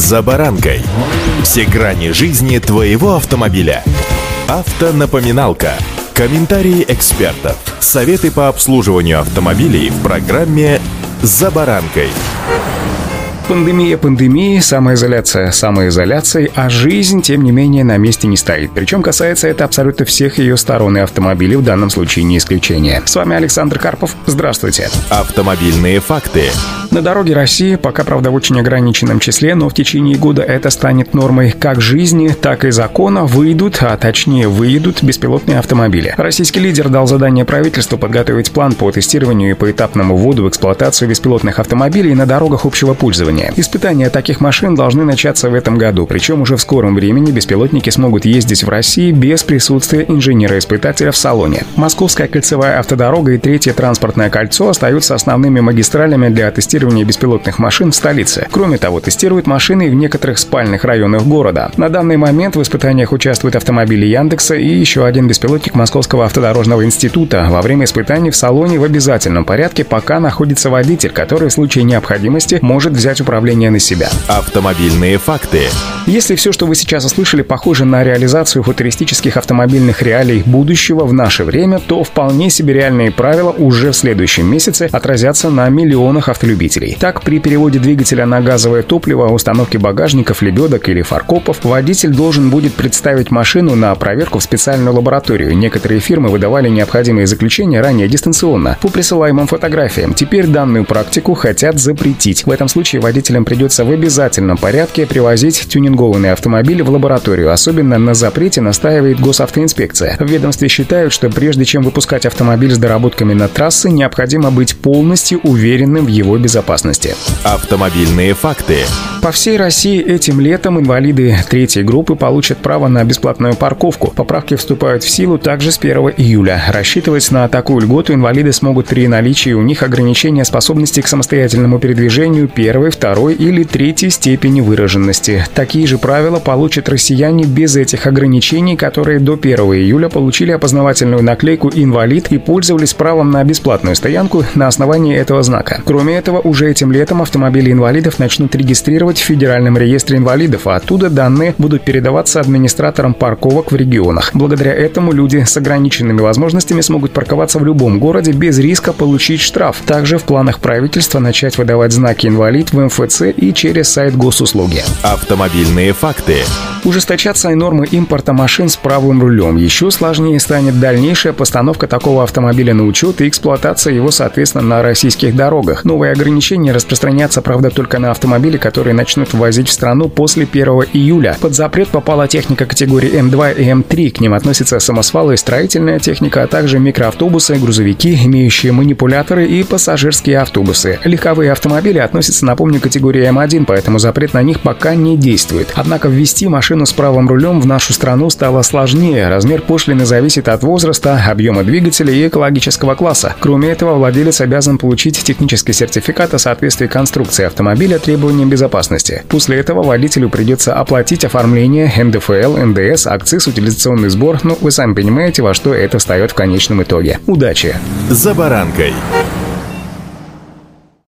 «За баранкой». Все грани жизни твоего автомобиля. Автонапоминалка. Комментарии экспертов. Советы по обслуживанию автомобилей в программе «За баранкой». Пандемия пандемии, самоизоляция самоизоляцией, а жизнь, тем не менее, на месте не стоит. Причем касается это абсолютно всех ее сторон и автомобилей, в данном случае не исключение. С вами Александр Карпов. Здравствуйте. Автомобильные факты. На дороге России, пока, правда, в очень ограниченном числе, но в течение года это станет нормой как жизни, так и закона, выйдут, а точнее выйдут беспилотные автомобили. Российский лидер дал задание правительству подготовить план по тестированию и поэтапному вводу в эксплуатацию беспилотных автомобилей на дорогах общего пользования. Испытания таких машин должны начаться в этом году, причем уже в скором времени беспилотники смогут ездить в России без присутствия инженера-испытателя в салоне. Московская кольцевая автодорога и третье транспортное кольцо остаются основными магистралями для тестирования тестирования беспилотных машин в столице. Кроме того, тестируют машины в некоторых спальных районах города. На данный момент в испытаниях участвуют автомобили Яндекса и еще один беспилотник Московского автодорожного института. Во время испытаний в салоне в обязательном порядке пока находится водитель, который в случае необходимости может взять управление на себя. Автомобильные факты. Если все, что вы сейчас услышали, похоже на реализацию футуристических автомобильных реалий будущего в наше время, то вполне себе реальные правила уже в следующем месяце отразятся на миллионах автолюбителей двигателей. Так, при переводе двигателя на газовое топливо, установке багажников, лебедок или фаркопов, водитель должен будет представить машину на проверку в специальную лабораторию. Некоторые фирмы выдавали необходимые заключения ранее дистанционно, по присылаемым фотографиям. Теперь данную практику хотят запретить. В этом случае водителям придется в обязательном порядке привозить тюнингованный автомобиль в лабораторию. Особенно на запрете настаивает госавтоинспекция. В ведомстве считают, что прежде чем выпускать автомобиль с доработками на трассы, необходимо быть полностью уверенным в его безопасности безопасности. Автомобильные факты. По всей России этим летом инвалиды третьей группы получат право на бесплатную парковку. Поправки вступают в силу также с 1 июля. Рассчитывать на такую льготу инвалиды смогут при наличии у них ограничения способности к самостоятельному передвижению первой, второй или третьей степени выраженности. Такие же правила получат россияне без этих ограничений, которые до 1 июля получили опознавательную наклейку «Инвалид» и пользовались правом на бесплатную стоянку на основании этого знака. Кроме этого, уже этим летом автомобили инвалидов начнут регистрировать в Федеральном реестре инвалидов, а оттуда данные будут передаваться администраторам парковок в регионах. Благодаря этому люди с ограниченными возможностями смогут парковаться в любом городе без риска получить штраф. Также в планах правительства начать выдавать знаки «Инвалид» в МФЦ и через сайт госуслуги. Автомобильные факты. Ужесточатся и нормы импорта машин с правым рулем. Еще сложнее станет дальнейшая постановка такого автомобиля на учет и эксплуатация его, соответственно, на российских дорогах. Новые ограничения распространятся, правда, только на автомобили, которые начнут ввозить в страну после 1 июля. Под запрет попала техника категории М2 и М3. К ним относятся самосвалы и строительная техника, а также микроавтобусы, грузовики, имеющие манипуляторы и пассажирские автобусы. Легковые автомобили относятся, напомню, к категории М1, поэтому запрет на них пока не действует. Однако ввести машину машину с правым рулем в нашу страну стало сложнее. Размер пошлины зависит от возраста, объема двигателя и экологического класса. Кроме этого, владелец обязан получить технический сертификат о соответствии конструкции автомобиля требованиям безопасности. После этого водителю придется оплатить оформление НДФЛ, НДС, акциз, утилизационный сбор. Ну, вы сами понимаете, во что это встает в конечном итоге. Удачи! За баранкой.